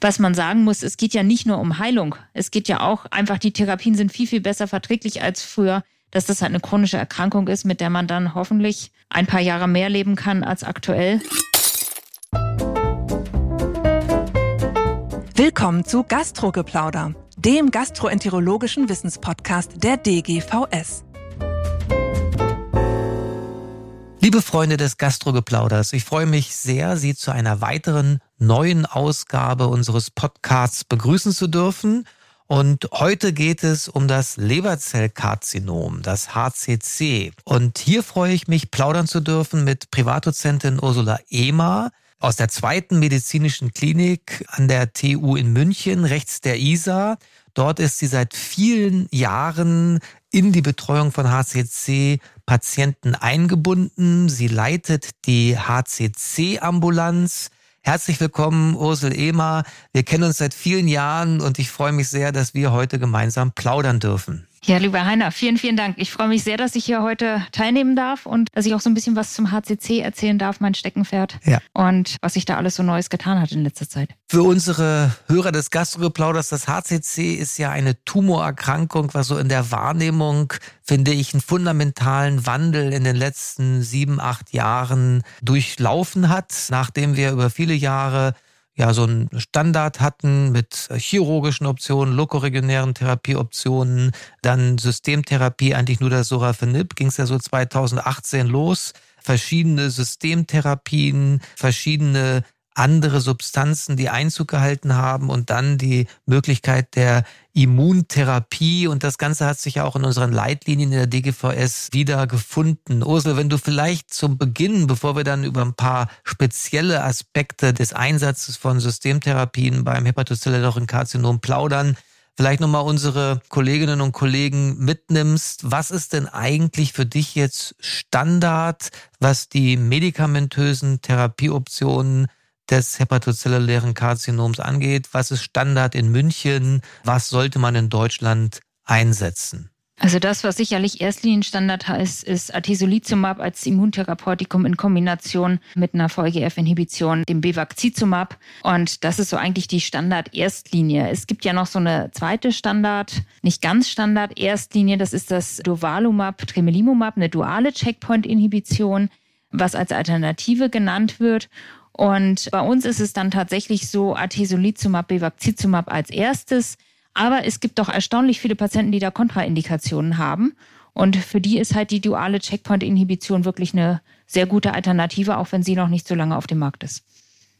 Was man sagen muss, es geht ja nicht nur um Heilung. Es geht ja auch einfach, die Therapien sind viel, viel besser verträglich als früher, dass das halt eine chronische Erkrankung ist, mit der man dann hoffentlich ein paar Jahre mehr leben kann als aktuell. Willkommen zu Gastrogeplauder, dem gastroenterologischen Wissenspodcast der DGVS. Liebe Freunde des Gastrogeplauders, ich freue mich sehr, Sie zu einer weiteren neuen Ausgabe unseres Podcasts begrüßen zu dürfen. Und heute geht es um das Leberzellkarzinom, das HCC. Und hier freue ich mich, plaudern zu dürfen mit Privatdozentin Ursula Ehmer aus der zweiten medizinischen Klinik an der TU in München, rechts der ISA. Dort ist sie seit vielen Jahren in die Betreuung von HCC-Patienten eingebunden. Sie leitet die HCC-Ambulanz. Herzlich willkommen, Ursel Ehmer. Wir kennen uns seit vielen Jahren und ich freue mich sehr, dass wir heute gemeinsam plaudern dürfen. Ja, lieber Heiner, vielen, vielen Dank. Ich freue mich sehr, dass ich hier heute teilnehmen darf und dass ich auch so ein bisschen was zum HCC erzählen darf, mein Steckenpferd. Ja. Und was sich da alles so Neues getan hat in letzter Zeit. Für unsere Hörer des Gastrogeplauders, das HCC ist ja eine Tumorerkrankung, was so in der Wahrnehmung, finde ich, einen fundamentalen Wandel in den letzten sieben, acht Jahren durchlaufen hat, nachdem wir über viele Jahre ja so einen Standard hatten mit chirurgischen Optionen, lokoregionären Therapieoptionen, dann Systemtherapie, eigentlich nur das Sorafenib, ging es ja so 2018 los. Verschiedene Systemtherapien, verschiedene andere Substanzen, die Einzug gehalten haben und dann die Möglichkeit der Immuntherapie und das Ganze hat sich ja auch in unseren Leitlinien in der DGVS wieder gefunden. Ursel, wenn du vielleicht zum Beginn, bevor wir dann über ein paar spezielle Aspekte des Einsatzes von Systemtherapien beim hepatozellulären Karzinom plaudern, vielleicht nochmal unsere Kolleginnen und Kollegen mitnimmst. Was ist denn eigentlich für dich jetzt Standard, was die medikamentösen Therapieoptionen des hepatozellulären Karzinoms angeht. Was ist Standard in München? Was sollte man in Deutschland einsetzen? Also das, was sicherlich Erstlinienstandard heißt, ist Atezolizumab als Immuntherapeutikum in Kombination mit einer VEGF-Inhibition, dem Bevacizumab. Und das ist so eigentlich die Standard-Erstlinie. Es gibt ja noch so eine zweite Standard, nicht ganz Standard-Erstlinie. Das ist das Dovalumab, Tremelimumab, eine duale Checkpoint-Inhibition, was als Alternative genannt wird. Und bei uns ist es dann tatsächlich so Atezolizumab, Bevacizumab als erstes. Aber es gibt doch erstaunlich viele Patienten, die da Kontraindikationen haben. Und für die ist halt die duale Checkpoint-Inhibition wirklich eine sehr gute Alternative, auch wenn sie noch nicht so lange auf dem Markt ist.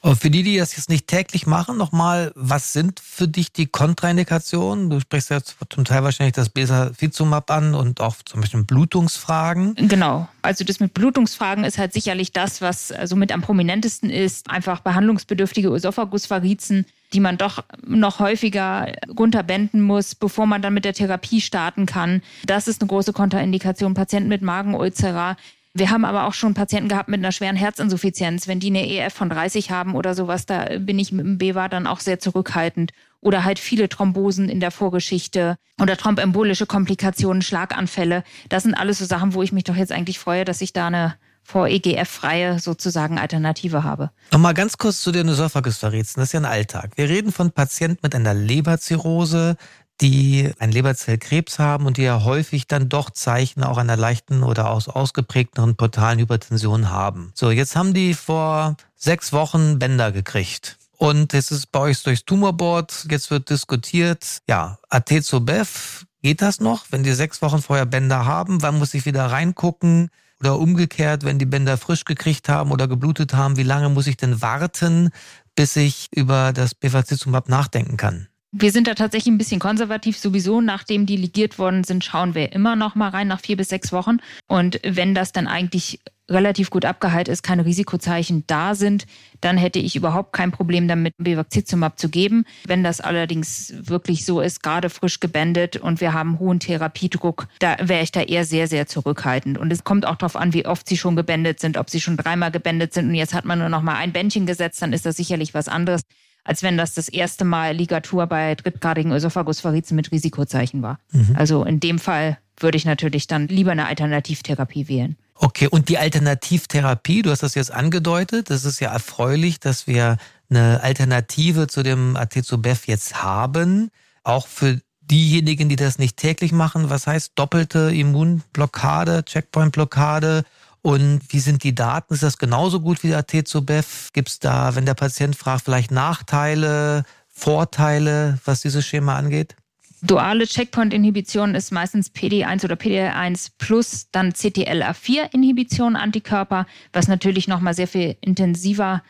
Und für die, die das jetzt nicht täglich machen, nochmal, was sind für dich die Kontraindikationen? Du sprichst ja zum Teil wahrscheinlich das Besafizumab an und auch zum Beispiel Blutungsfragen. Genau. Also das mit Blutungsfragen ist halt sicherlich das, was so mit am prominentesten ist. Einfach behandlungsbedürftige Ösophagusvarizen, die man doch noch häufiger runterbänden muss, bevor man dann mit der Therapie starten kann. Das ist eine große Kontraindikation. Patienten mit Magenulzera, wir haben aber auch schon Patienten gehabt mit einer schweren Herzinsuffizienz. Wenn die eine EF von 30 haben oder sowas, da bin ich mit dem BEWA dann auch sehr zurückhaltend. Oder halt viele Thrombosen in der Vorgeschichte oder thrombembolische Komplikationen, Schlaganfälle. Das sind alles so Sachen, wo ich mich doch jetzt eigentlich freue, dass ich da eine VEGF-freie sozusagen Alternative habe. Nochmal ganz kurz zu den Ösophagus-Varizen. Das ist ja ein Alltag. Wir reden von Patienten mit einer Leberzirrhose, die ein Leberzellkrebs haben und die ja häufig dann doch Zeichen auch einer leichten oder aus ausgeprägteren portalen Hypertension haben. So, jetzt haben die vor sechs Wochen Bänder gekriegt. Und es ist bei euch durchs Tumorboard, jetzt wird diskutiert, ja, Atezobev, geht das noch, wenn die sechs Wochen vorher Bänder haben? Wann muss ich wieder reingucken? Oder umgekehrt, wenn die Bänder frisch gekriegt haben oder geblutet haben, wie lange muss ich denn warten, bis ich über das Bevacizumab nachdenken kann? Wir sind da tatsächlich ein bisschen konservativ. Sowieso, nachdem die ligiert worden sind, schauen wir immer noch mal rein nach vier bis sechs Wochen. Und wenn das dann eigentlich relativ gut abgeheilt ist, keine Risikozeichen da sind, dann hätte ich überhaupt kein Problem damit, Bevacizumab zu geben. Wenn das allerdings wirklich so ist, gerade frisch gebändet und wir haben hohen Therapiedruck, da wäre ich da eher sehr, sehr zurückhaltend. Und es kommt auch darauf an, wie oft sie schon gebändet sind, ob sie schon dreimal gebändet sind und jetzt hat man nur noch mal ein Bändchen gesetzt, dann ist das sicherlich was anderes als wenn das das erste Mal Ligatur bei drittgradigen Ösophagusvarizen mit Risikozeichen war. Mhm. Also in dem Fall würde ich natürlich dann lieber eine Alternativtherapie wählen. Okay, und die Alternativtherapie, du hast das jetzt angedeutet, das ist ja erfreulich, dass wir eine Alternative zu dem Atezobev jetzt haben, auch für diejenigen, die das nicht täglich machen. Was heißt doppelte Immunblockade, Checkpointblockade? Und wie sind die Daten? Ist das genauso gut wie der Atezobev? Gibt es da, wenn der Patient fragt, vielleicht Nachteile, Vorteile, was dieses Schema angeht? Duale Checkpoint-Inhibition ist meistens PD1 oder PD1 plus dann CTLA4-Inhibition Antikörper, was natürlich nochmal sehr viel intensiver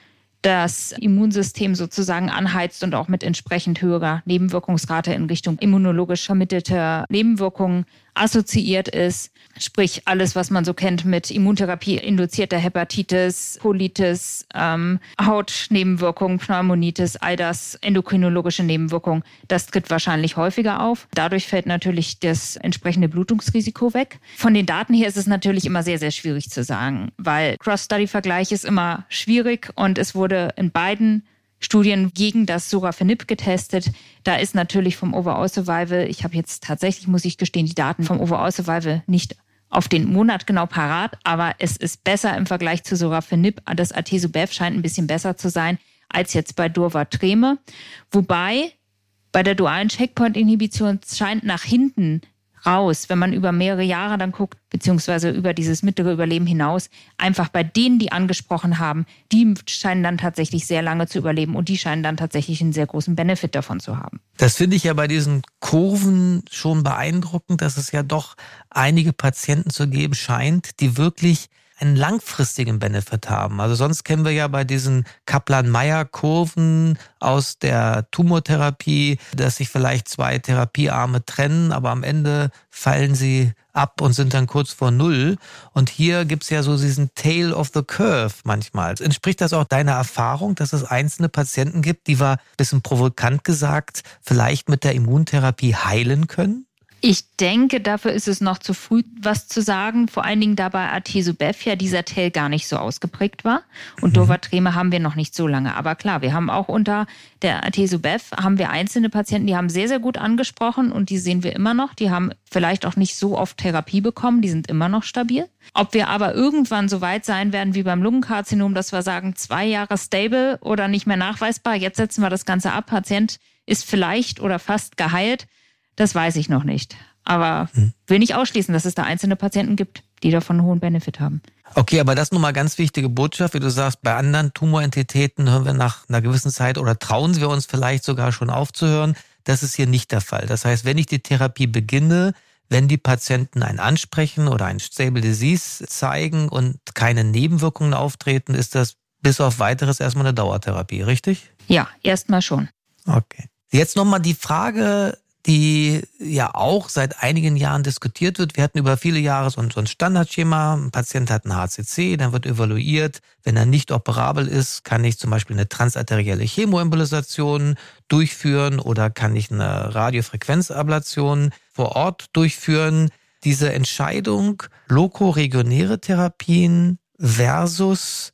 das Immunsystem sozusagen anheizt und auch mit entsprechend höherer Nebenwirkungsrate in Richtung immunologisch vermittelter Nebenwirkungen assoziiert ist. Sprich, alles, was man so kennt mit Immuntherapie induzierter Hepatitis, Colitis, ähm, Hautnebenwirkungen, Pneumonitis, all das endokrinologische Nebenwirkungen, das tritt wahrscheinlich häufiger auf. Dadurch fällt natürlich das entsprechende Blutungsrisiko weg. Von den Daten her ist es natürlich immer sehr, sehr schwierig zu sagen, weil Cross-Study-Vergleich ist immer schwierig und es wurde in beiden Studien gegen das Sorafenib getestet. Da ist natürlich vom Overall Survival, ich habe jetzt tatsächlich, muss ich gestehen, die Daten vom Overall Survival nicht auf den Monat genau parat, aber es ist besser im Vergleich zu Sorafenib. Das Atesobev scheint ein bisschen besser zu sein als jetzt bei Durva-Treme. Wobei bei der dualen Checkpoint-Inhibition scheint nach hinten raus, wenn man über mehrere Jahre dann guckt, beziehungsweise über dieses mittlere Überleben hinaus, einfach bei denen, die angesprochen haben, die scheinen dann tatsächlich sehr lange zu überleben und die scheinen dann tatsächlich einen sehr großen Benefit davon zu haben. Das finde ich ja bei diesen Kurven schon beeindruckend, dass es ja doch einige Patienten zu geben scheint, die wirklich einen langfristigen Benefit haben. Also sonst kennen wir ja bei diesen Kaplan-Meier-Kurven aus der Tumortherapie, dass sich vielleicht zwei Therapiearme trennen, aber am Ende fallen sie ab und sind dann kurz vor Null. Und hier gibt's ja so diesen Tail of the Curve manchmal. Entspricht das auch deiner Erfahrung, dass es einzelne Patienten gibt, die wir, bisschen provokant gesagt, vielleicht mit der Immuntherapie heilen können? Ich denke, dafür ist es noch zu früh, was zu sagen. Vor allen Dingen da bei Atesobev ja dieser Tail gar nicht so ausgeprägt war. Und mhm. Dovatreme haben wir noch nicht so lange. Aber klar, wir haben auch unter der Atesobev haben wir einzelne Patienten, die haben sehr, sehr gut angesprochen und die sehen wir immer noch. Die haben vielleicht auch nicht so oft Therapie bekommen. Die sind immer noch stabil. Ob wir aber irgendwann so weit sein werden wie beim Lungenkarzinom, dass wir sagen, zwei Jahre stable oder nicht mehr nachweisbar, jetzt setzen wir das Ganze ab, Patient ist vielleicht oder fast geheilt das weiß ich noch nicht. Aber hm. will nicht ausschließen, dass es da einzelne Patienten gibt, die davon einen hohen Benefit haben. Okay, aber das ist nun mal ganz wichtige Botschaft, wie du sagst, bei anderen Tumorentitäten hören wir nach einer gewissen Zeit oder trauen wir uns vielleicht sogar schon aufzuhören. Das ist hier nicht der Fall. Das heißt, wenn ich die Therapie beginne, wenn die Patienten ein Ansprechen oder ein Stable Disease zeigen und keine Nebenwirkungen auftreten, ist das bis auf weiteres erstmal eine Dauertherapie, richtig? Ja, erstmal schon. Okay. Jetzt nochmal die Frage die ja auch seit einigen Jahren diskutiert wird. Wir hatten über viele Jahre so ein, Standardschema. Ein Patient hat ein HCC, dann wird evaluiert. Wenn er nicht operabel ist, kann ich zum Beispiel eine transarterielle Chemoembolisation durchführen oder kann ich eine Radiofrequenzablation vor Ort durchführen. Diese Entscheidung, lokoregionäre Therapien versus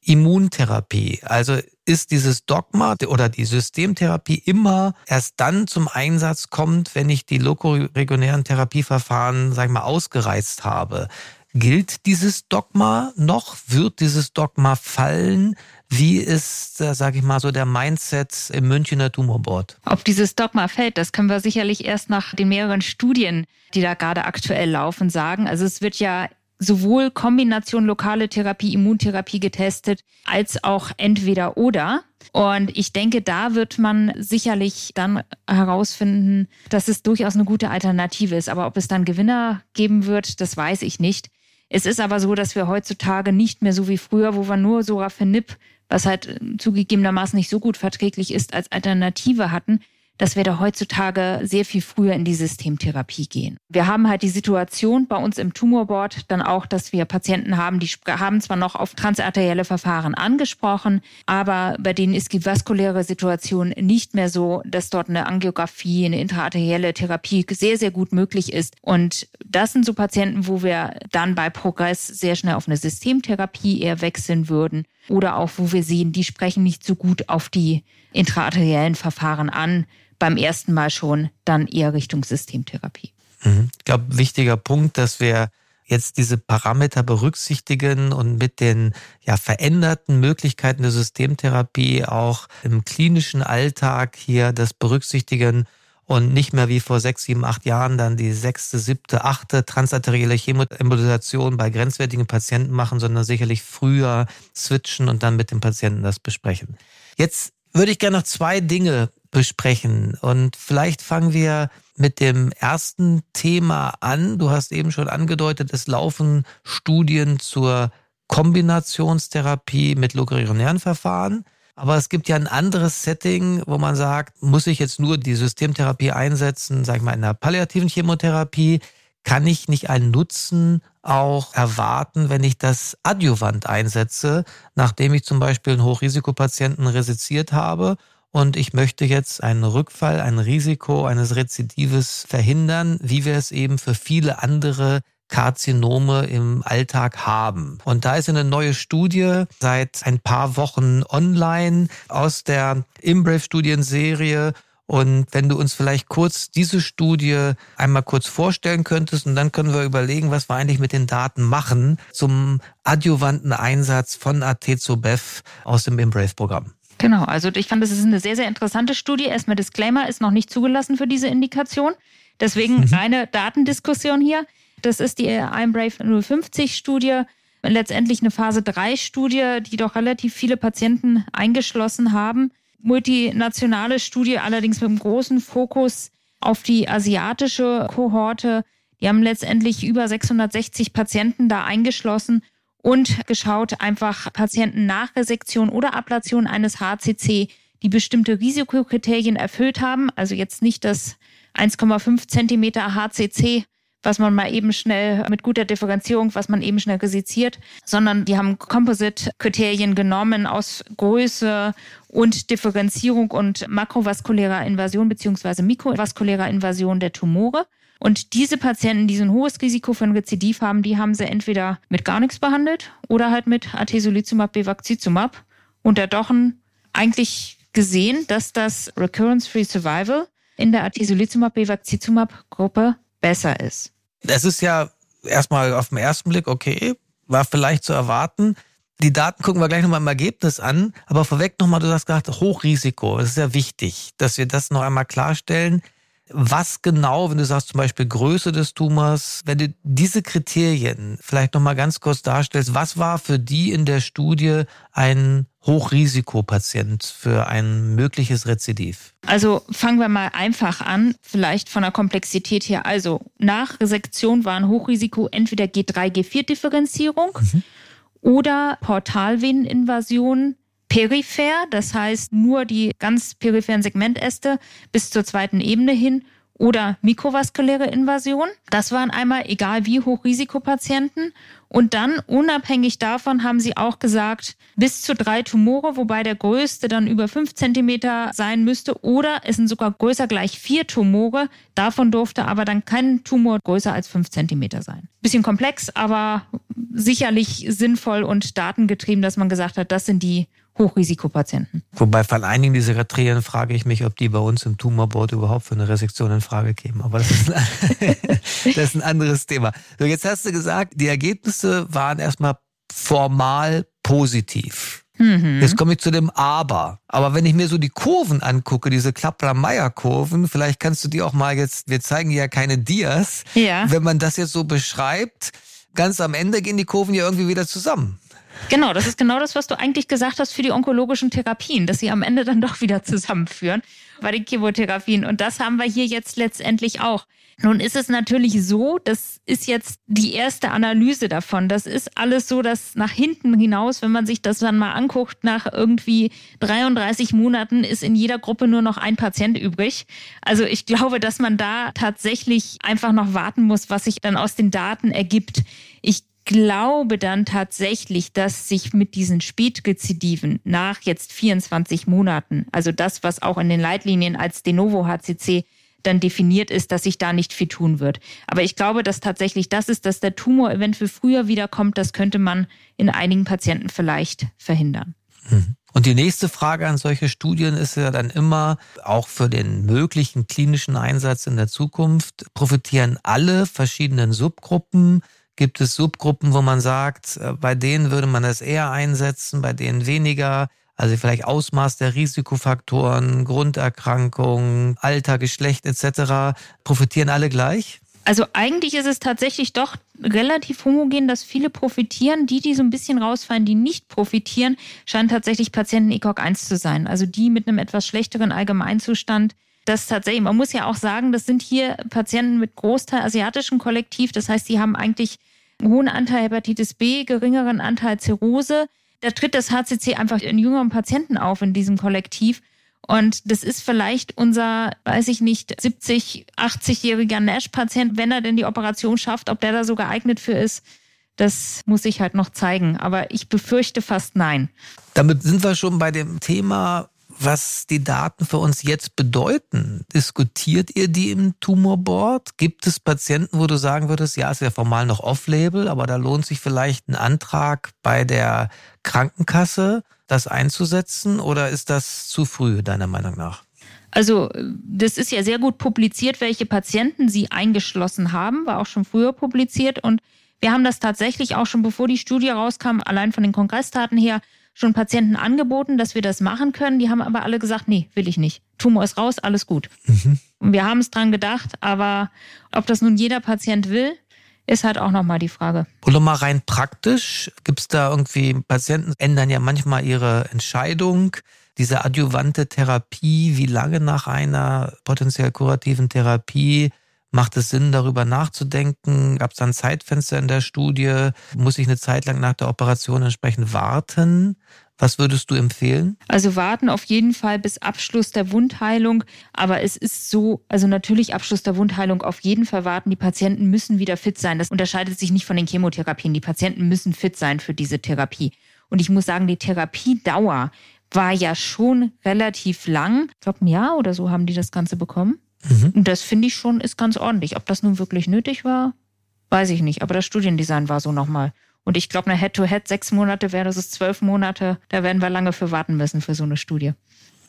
Immuntherapie. Also ist dieses Dogma oder die Systemtherapie immer erst dann zum Einsatz kommt, wenn ich die lokoregionären Therapieverfahren, sag ich mal, ausgereizt habe. Gilt dieses Dogma noch? Wird dieses Dogma fallen? Wie ist, äh, sage ich mal, so der Mindset im Münchner Tumorboard? Ob dieses Dogma fällt, das können wir sicherlich erst nach den mehreren Studien, die da gerade aktuell laufen, sagen. Also es wird ja sowohl Kombination lokale Therapie, Immuntherapie getestet, als auch entweder oder. Und ich denke, da wird man sicherlich dann herausfinden, dass es durchaus eine gute Alternative ist. Aber ob es dann Gewinner geben wird, das weiß ich nicht. Es ist aber so, dass wir heutzutage nicht mehr so wie früher, wo wir nur Sorafenib, was halt zugegebenermaßen nicht so gut verträglich ist, als Alternative hatten, dass wir da heutzutage sehr viel früher in die Systemtherapie gehen. Wir haben halt die Situation bei uns im Tumorboard dann auch, dass wir Patienten haben, die haben zwar noch auf transarterielle Verfahren angesprochen, aber bei denen ist die vaskuläre Situation nicht mehr so, dass dort eine Angiografie, eine intraarterielle Therapie sehr, sehr gut möglich ist. Und das sind so Patienten, wo wir dann bei Progress sehr schnell auf eine Systemtherapie eher wechseln würden oder auch wo wir sehen, die sprechen nicht so gut auf die intraarteriellen Verfahren an, beim ersten Mal schon dann eher Richtung Systemtherapie. Mhm. Ich glaube, wichtiger Punkt, dass wir jetzt diese Parameter berücksichtigen und mit den ja veränderten Möglichkeiten der Systemtherapie auch im klinischen Alltag hier das berücksichtigen und nicht mehr wie vor sechs, sieben, acht Jahren dann die sechste, siebte, achte transarterielle Chemoembolisation bei grenzwertigen Patienten machen, sondern sicherlich früher switchen und dann mit dem Patienten das besprechen. Jetzt würde ich gerne noch zwei Dinge besprechen und vielleicht fangen wir mit dem ersten Thema an. Du hast eben schon angedeutet, es laufen Studien zur Kombinationstherapie mit logarionären Verfahren. Aber es gibt ja ein anderes Setting, wo man sagt, muss ich jetzt nur die Systemtherapie einsetzen, sag ich mal, in der palliativen Chemotherapie? Kann ich nicht einen Nutzen auch erwarten, wenn ich das Adjuvant einsetze, nachdem ich zum Beispiel einen Hochrisikopatienten resiziert habe und ich möchte jetzt einen Rückfall, ein Risiko eines Rezidives verhindern, wie wir es eben für viele andere Karzinome im Alltag haben. Und da ist eine neue Studie seit ein paar Wochen online aus der Imbrave-Studienserie. Und wenn du uns vielleicht kurz diese Studie einmal kurz vorstellen könntest und dann können wir überlegen, was wir eigentlich mit den Daten machen zum adjuvanten Einsatz von Atezobev aus dem Imbrave-Programm. Genau, also ich fand, das ist eine sehr, sehr interessante Studie. Erstmal Disclaimer, ist noch nicht zugelassen für diese Indikation. Deswegen mhm. reine Datendiskussion hier. Das ist die IMBRAVE 050 Studie, letztendlich eine Phase 3 Studie, die doch relativ viele Patienten eingeschlossen haben. Multinationale Studie, allerdings mit einem großen Fokus auf die asiatische Kohorte. Die haben letztendlich über 660 Patienten da eingeschlossen und geschaut, einfach Patienten nach Resektion oder Ablation eines HCC, die bestimmte Risikokriterien erfüllt haben. Also jetzt nicht das 1,5 Zentimeter HCC was man mal eben schnell mit guter Differenzierung, was man eben schnell resiziert, sondern die haben Composite-Kriterien genommen aus Größe und Differenzierung und makrovaskulärer Invasion beziehungsweise mikrovaskulärer Invasion der Tumore. Und diese Patienten, die so ein hohes Risiko für ein Rezidiv haben, die haben sie entweder mit gar nichts behandelt oder halt mit Atezolizumab, Bevacizumab. Und da doch eigentlich gesehen, dass das Recurrence-Free Survival in der Atezolizumab, Bevacizumab Gruppe besser ist. Das ist ja erstmal auf den ersten Blick okay, war vielleicht zu erwarten. Die Daten gucken wir gleich nochmal im Ergebnis an, aber vorweg nochmal, du hast gesagt, Hochrisiko. Es ist ja wichtig, dass wir das noch einmal klarstellen. Was genau, wenn du sagst zum Beispiel Größe des Tumors, wenn du diese Kriterien vielleicht nochmal ganz kurz darstellst, was war für die in der Studie ein Hochrisikopatient für ein mögliches Rezidiv? Also fangen wir mal einfach an, vielleicht von der Komplexität her. Also nach Resektion war ein Hochrisiko entweder G3, G4-Differenzierung mhm. oder Portalveneninvasion peripher, das heißt nur die ganz peripheren Segmentäste bis zur zweiten Ebene hin oder mikrovaskuläre Invasion. Das waren einmal egal wie hoch Risikopatienten. Und dann unabhängig davon haben sie auch gesagt, bis zu drei Tumore, wobei der größte dann über fünf Zentimeter sein müsste. Oder es sind sogar größer gleich vier Tumore. Davon durfte aber dann kein Tumor größer als fünf Zentimeter sein. Bisschen komplex, aber sicherlich sinnvoll und datengetrieben, dass man gesagt hat, das sind die Hochrisikopatienten. Wobei von einigen dieser Kriterien frage ich mich, ob die bei uns im Tumorboard überhaupt für eine Resektion in Frage kämen. Aber das ist ein, das ist ein anderes Thema. So, jetzt hast du gesagt, die Ergebnisse waren erstmal formal positiv. Mhm. Jetzt komme ich zu dem Aber. Aber wenn ich mir so die Kurven angucke, diese Klappler-Meyer-Kurven, vielleicht kannst du die auch mal jetzt, wir zeigen ja keine Dias. Ja. Wenn man das jetzt so beschreibt, ganz am Ende gehen die Kurven ja irgendwie wieder zusammen. Genau, das ist genau das, was du eigentlich gesagt hast für die onkologischen Therapien, dass sie am Ende dann doch wieder zusammenführen bei den Chemotherapien. Und das haben wir hier jetzt letztendlich auch. Nun ist es natürlich so, das ist jetzt die erste Analyse davon. Das ist alles so, dass nach hinten hinaus, wenn man sich das dann mal anguckt, nach irgendwie 33 Monaten ist in jeder Gruppe nur noch ein Patient übrig. Also ich glaube, dass man da tatsächlich einfach noch warten muss, was sich dann aus den Daten ergibt. Ich glaube dann tatsächlich, dass sich mit diesen Spätrezidiven nach jetzt 24 Monaten, also das, was auch in den Leitlinien als De novo HCC dann definiert ist, dass sich da nicht viel tun wird. Aber ich glaube, dass tatsächlich das ist, dass der Tumor eventuell früher wiederkommt, das könnte man in einigen Patienten vielleicht verhindern. Mhm. Und die nächste Frage an solche Studien ist ja dann immer, auch für den möglichen klinischen Einsatz in der Zukunft, profitieren alle verschiedenen Subgruppen Gibt es Subgruppen, wo man sagt, äh, bei denen würde man das eher einsetzen, bei denen weniger? Also vielleicht Ausmaß der Risikofaktoren, Grunderkrankungen, Alter, Geschlecht etc. Profitieren alle gleich? Also eigentlich ist es tatsächlich doch relativ homogen, dass viele profitieren. Die, die so ein bisschen rausfallen, die nicht profitieren, scheinen tatsächlich Patienten ECOG 1 zu sein. Also die mit einem etwas schlechteren Allgemeinzustand. Das tatsächlich, man muss ja auch sagen, das sind hier Patienten mit Großteil asiatischem Kollektiv. Das heißt, die haben eigentlich einen hohen Anteil Hepatitis B, geringeren Anteil Zirrhose. Da tritt das HCC einfach in jüngeren Patienten auf in diesem Kollektiv. Und das ist vielleicht unser, weiß ich nicht, 70, 80-jähriger NASH-Patient, wenn er denn die Operation schafft, ob der da so geeignet für ist. Das muss ich halt noch zeigen. Aber ich befürchte fast nein. Damit sind wir schon bei dem Thema, was die Daten für uns jetzt bedeuten. Diskutiert ihr die im Tumorboard? Gibt es Patienten, wo du sagen würdest, ja, ist ja formal noch off-label, aber da lohnt sich vielleicht ein Antrag bei der Krankenkasse? das einzusetzen oder ist das zu früh, deiner Meinung nach? Also, das ist ja sehr gut publiziert, welche Patienten sie eingeschlossen haben, war auch schon früher publiziert. Und wir haben das tatsächlich auch schon, bevor die Studie rauskam, allein von den Kongressdaten her, schon Patienten angeboten, dass wir das machen können. Die haben aber alle gesagt, nee, will ich nicht. Tumor ist raus, alles gut. Mhm. Und wir haben es dran gedacht, aber ob das nun jeder Patient will, ist halt auch nochmal die Frage. Und nochmal rein praktisch, gibt es da irgendwie, Patienten ändern ja manchmal ihre Entscheidung. Diese adjuvante Therapie, wie lange nach einer potenziell kurativen Therapie macht es Sinn, darüber nachzudenken? Gab es da ein Zeitfenster in der Studie? Muss ich eine Zeit lang nach der Operation entsprechend warten? Was würdest du empfehlen? Also warten auf jeden Fall bis Abschluss der Wundheilung. Aber es ist so, also natürlich Abschluss der Wundheilung auf jeden Fall warten. Die Patienten müssen wieder fit sein. Das unterscheidet sich nicht von den Chemotherapien. Die Patienten müssen fit sein für diese Therapie. Und ich muss sagen, die Therapiedauer war ja schon relativ lang. Ich glaube, ein Jahr oder so haben die das Ganze bekommen. Mhm. Und das finde ich schon ist ganz ordentlich. Ob das nun wirklich nötig war, weiß ich nicht. Aber das Studiendesign war so nochmal. Und ich glaube, eine Head-to-Head sechs Monate wäre das ist zwölf Monate. Da werden wir lange für warten müssen für so eine Studie.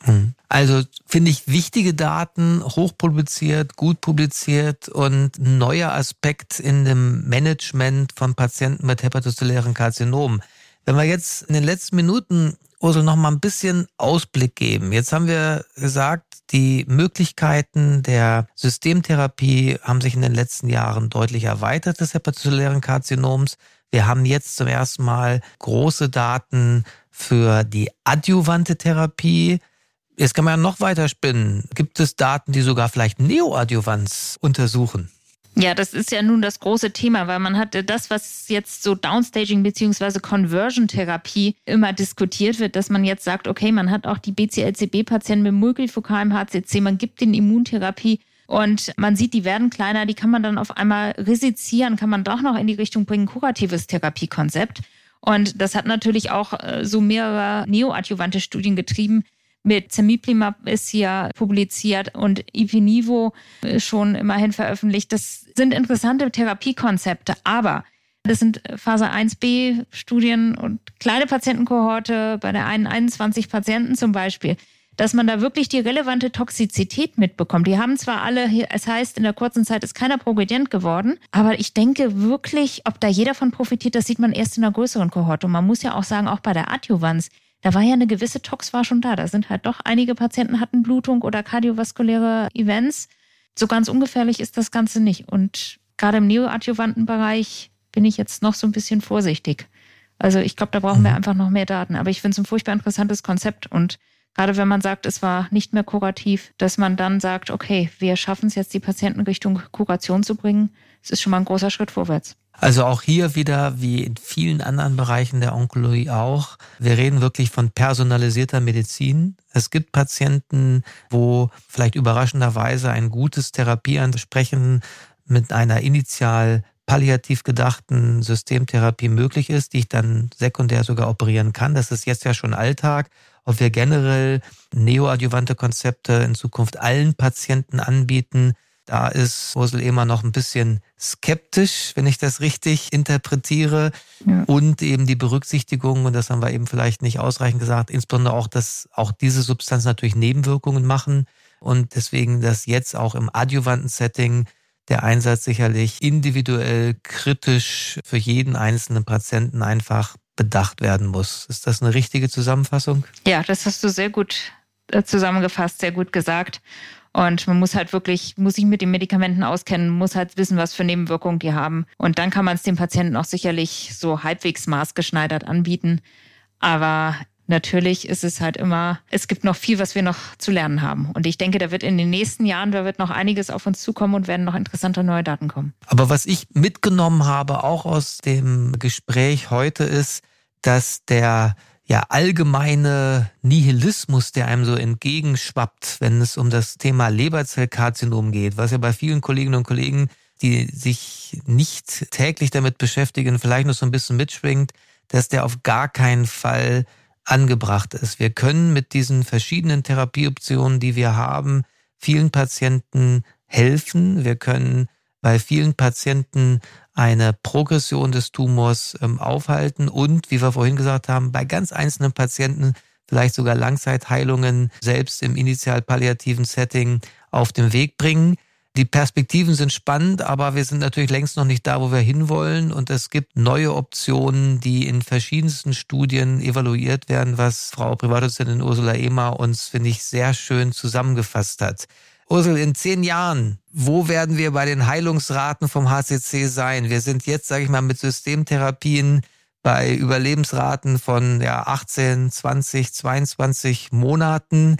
Hm. Also finde ich wichtige Daten, hochpubliziert, gut publiziert und ein neuer Aspekt in dem Management von Patienten mit hepatozellären Karzinomen. Wenn wir jetzt in den letzten Minuten, Ursel, noch mal ein bisschen Ausblick geben. Jetzt haben wir gesagt, die Möglichkeiten der Systemtherapie haben sich in den letzten Jahren deutlich erweitert des hepatozellären Karzinoms. Wir haben jetzt zum ersten Mal große Daten für die adjuvante Therapie. Jetzt kann man ja noch weiter spinnen. Gibt es Daten, die sogar vielleicht Neoadjuvanz untersuchen? Ja, das ist ja nun das große Thema, weil man hatte das, was jetzt so Downstaging bzw. Conversion-Therapie immer diskutiert wird, dass man jetzt sagt, okay, man hat auch die BCLCB-Patienten mit multifokalem HCC, man gibt den Immuntherapie und man sieht, die werden kleiner, die kann man dann auf einmal resizieren, kann man doch noch in die Richtung bringen, kuratives Therapiekonzept. Und das hat natürlich auch äh, so mehrere neoadjuvante Studien getrieben. Mit Zemiplimab ist hier publiziert und Ipinivo schon immerhin veröffentlicht. Das sind interessante Therapiekonzepte, aber das sind Phase 1b Studien und kleine Patientenkohorte, bei der einen 21 Patienten zum Beispiel dass man da wirklich die relevante Toxizität mitbekommt. Die haben zwar alle, es heißt, in der kurzen Zeit ist keiner progredient geworden, aber ich denke wirklich, ob da jeder von profitiert, das sieht man erst in einer größeren Kohorte. Und man muss ja auch sagen, auch bei der Adjuvanz, da war ja eine gewisse Tox war schon da. Da sind halt doch einige Patienten hatten Blutung oder kardiovaskuläre Events. So ganz ungefährlich ist das Ganze nicht. Und gerade im neoadjuvanten Bereich bin ich jetzt noch so ein bisschen vorsichtig. Also ich glaube, da brauchen wir mhm. einfach noch mehr Daten. Aber ich finde es ein furchtbar interessantes Konzept und Gerade wenn man sagt, es war nicht mehr kurativ, dass man dann sagt, okay, wir schaffen es jetzt, die Patienten Richtung Kuration zu bringen. Es ist schon mal ein großer Schritt vorwärts. Also auch hier wieder, wie in vielen anderen Bereichen der Onkologie auch, wir reden wirklich von personalisierter Medizin. Es gibt Patienten, wo vielleicht überraschenderweise ein gutes Therapieansprechen mit einer initial palliativ gedachten Systemtherapie möglich ist, die ich dann sekundär sogar operieren kann. Das ist jetzt ja schon Alltag ob wir generell neoadjuvante Konzepte in Zukunft allen Patienten anbieten. Da ist Ursel immer noch ein bisschen skeptisch, wenn ich das richtig interpretiere. Ja. Und eben die Berücksichtigung, und das haben wir eben vielleicht nicht ausreichend gesagt, insbesondere auch, dass auch diese Substanzen natürlich Nebenwirkungen machen. Und deswegen, dass jetzt auch im adjuvanten Setting der Einsatz sicherlich individuell kritisch für jeden einzelnen Patienten einfach bedacht werden muss. Ist das eine richtige Zusammenfassung? Ja, das hast du sehr gut äh, zusammengefasst, sehr gut gesagt. Und man muss halt wirklich, muss sich mit den Medikamenten auskennen, muss halt wissen, was für Nebenwirkungen die haben. Und dann kann man es dem Patienten auch sicherlich so halbwegs maßgeschneidert anbieten. Aber natürlich ist es halt immer, es gibt noch viel, was wir noch zu lernen haben. Und ich denke, da wird in den nächsten Jahren, da wird noch einiges auf uns zukommen und werden noch interessante neue Daten kommen. Aber was ich mitgenommen habe, auch aus dem Gespräch heute, ist, dass der ja allgemeine Nihilismus, der einem so entgegenschwappt, wenn es um das Thema Leberzellkarzinom geht, was ja bei vielen Kolleginnen und Kollegen, die sich nicht täglich damit beschäftigen, vielleicht noch so ein bisschen mitschwingt, dass der auf gar keinen Fall angebracht ist. Wir können mit diesen verschiedenen Therapieoptionen, die wir haben, vielen Patienten helfen. Wir können bei vielen Patienten eine Progression des Tumors ähm, aufhalten und, wie wir vorhin gesagt haben, bei ganz einzelnen Patienten vielleicht sogar Langzeitheilungen selbst im initial palliativen Setting auf den Weg bringen. Die Perspektiven sind spannend, aber wir sind natürlich längst noch nicht da, wo wir hinwollen. Und es gibt neue Optionen, die in verschiedensten Studien evaluiert werden, was Frau Privatdozentin Ursula Ehmer uns, finde ich, sehr schön zusammengefasst hat. Ursel, in zehn Jahren, wo werden wir bei den Heilungsraten vom HCC sein? Wir sind jetzt, sage ich mal, mit Systemtherapien bei Überlebensraten von ja, 18, 20, 22 Monaten.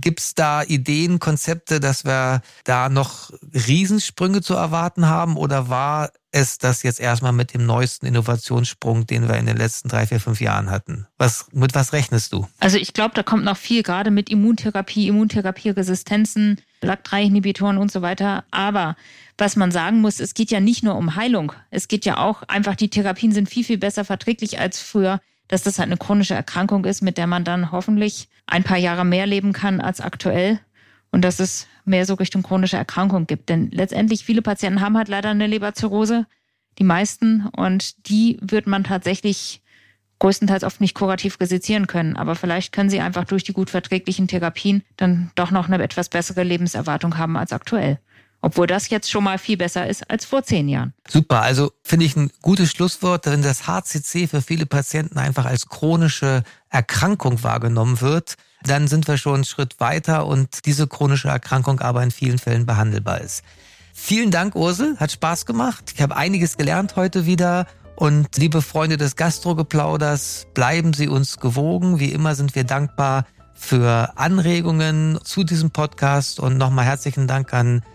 Gibt es da Ideen, Konzepte, dass wir da noch Riesensprünge zu erwarten haben? Oder war es das jetzt erstmal mit dem neuesten Innovationssprung, den wir in den letzten drei, vier, fünf Jahren hatten? Was, mit was rechnest du? Also ich glaube, da kommt noch viel, gerade mit Immuntherapie, Immuntherapieresistenzen, LAG3-Inhibitoren und so weiter. Aber was man sagen muss, es geht ja nicht nur um Heilung. Es geht ja auch einfach, die Therapien sind viel, viel besser verträglich als früher dass das halt eine chronische Erkrankung ist, mit der man dann hoffentlich ein paar Jahre mehr leben kann als aktuell und dass es mehr so Richtung chronische Erkrankung gibt. Denn letztendlich viele Patienten haben halt leider eine Leberzirrhose, die meisten, und die wird man tatsächlich größtenteils oft nicht kurativ resezieren können. Aber vielleicht können sie einfach durch die gut verträglichen Therapien dann doch noch eine etwas bessere Lebenserwartung haben als aktuell. Obwohl das jetzt schon mal viel besser ist als vor zehn Jahren. Super, also finde ich ein gutes Schlusswort, wenn das HCC für viele Patienten einfach als chronische Erkrankung wahrgenommen wird, dann sind wir schon einen Schritt weiter und diese chronische Erkrankung aber in vielen Fällen behandelbar ist. Vielen Dank, Ursel, hat Spaß gemacht. Ich habe einiges gelernt heute wieder. Und liebe Freunde des Gastrogeplauders, bleiben Sie uns gewogen. Wie immer sind wir dankbar für Anregungen zu diesem Podcast und nochmal herzlichen Dank an